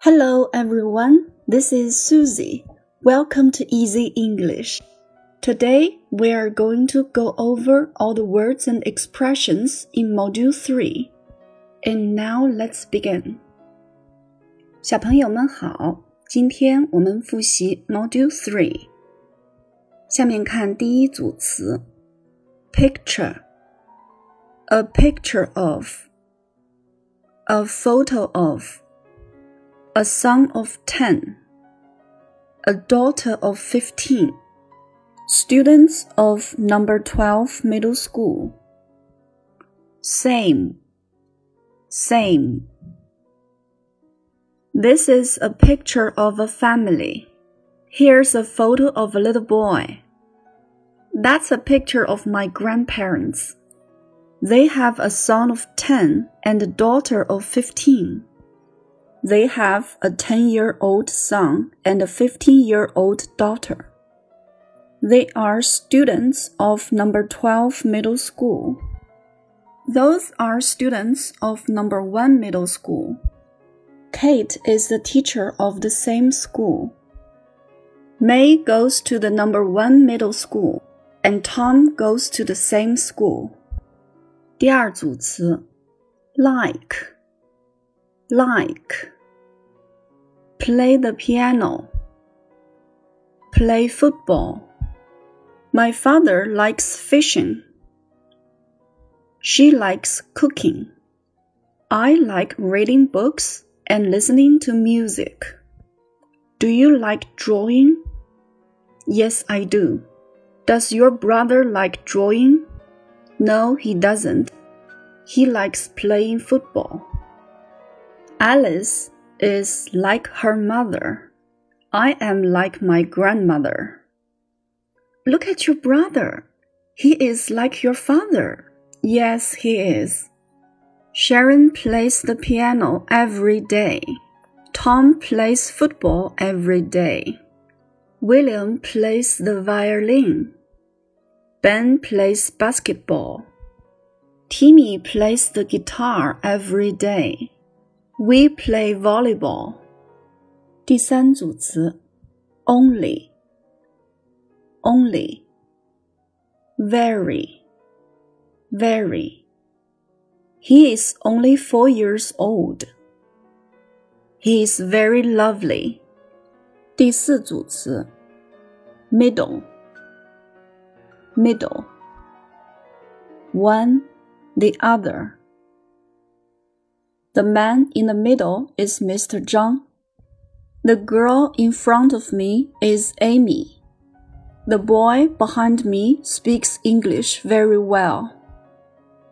Hello everyone, this is Susie. Welcome to Easy English. Today we are going to go over all the words and expressions in Module 3. And now let's begin. 小朋友们好，今天我们复习 Module 3。下面看第一组词：picture, a picture of, a photo of A son of 10, a daughter of 15, students of number 12 middle school. Same, same. This is a picture of a family. Here's a photo of a little boy. That's a picture of my grandparents. They have a son of 10 and a daughter of 15. They have a 10 year old son and a 15 year old daughter. They are students of number 12 middle school. Those are students of number 1 middle school. Kate is the teacher of the same school. May goes to the number 1 middle school and Tom goes to the same school. 第二组词 like like play the piano play football. My father likes fishing. She likes cooking. I like reading books and listening to music. Do you like drawing? Yes i do. Does your brother like drawing? No he doesn't. He likes playing football Alice is like her mother. I am like my grandmother. Look at your brother. He is like your father. Yes, he is. Sharon plays the piano every day. Tom plays football every day. William plays the violin. Ben plays basketball. Timmy plays the guitar every day. We play volleyball. 第三组词，only, only, very, very. He is only four years old. He is very lovely. 第四组词，middle, middle, one, the other. The man in the middle is Mr. Zhang. The girl in front of me is Amy. The boy behind me speaks English very well.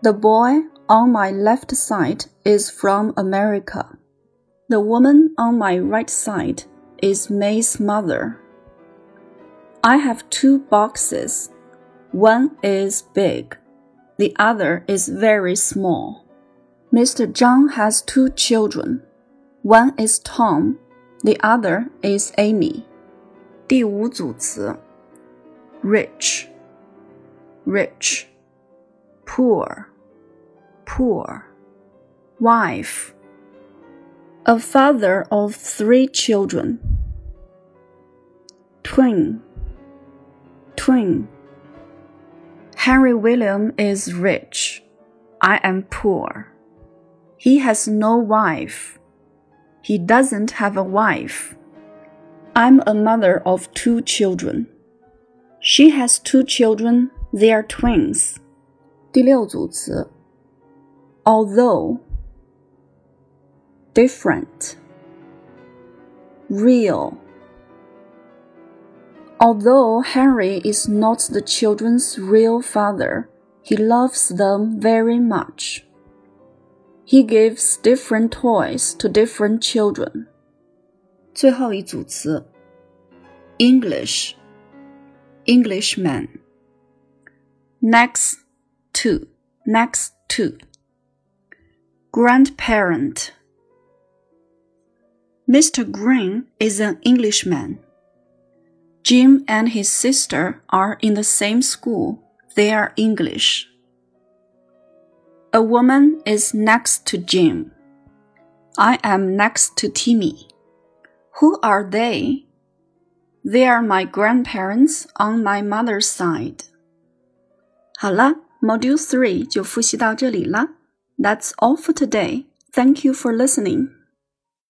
The boy on my left side is from America. The woman on my right side is May's mother. I have two boxes. One is big, the other is very small. Mr. Zhang has two children. One is Tom, the other is Amy. 第五组词：rich, rich, poor, poor, wife, a father of three children, twin, twin. Henry William is rich. I am poor. He has no wife. He doesn't have a wife. I'm a mother of two children. She has two children. They are twins. 第六组词，although, different, real. Although Henry is not the children's real father, he loves them very much. He gives different toys to different children. 最后一组词，English, Englishman. Next to, next to. Grandparent. Mr. Green is an Englishman. Jim and his sister are in the same school. They are English. A woman is next to Jim. I am next to Timmy. Who are they? They are my grandparents on my mother's side. 好了，Module Three 就复习到这里了。That's all for today. Thank you for listening.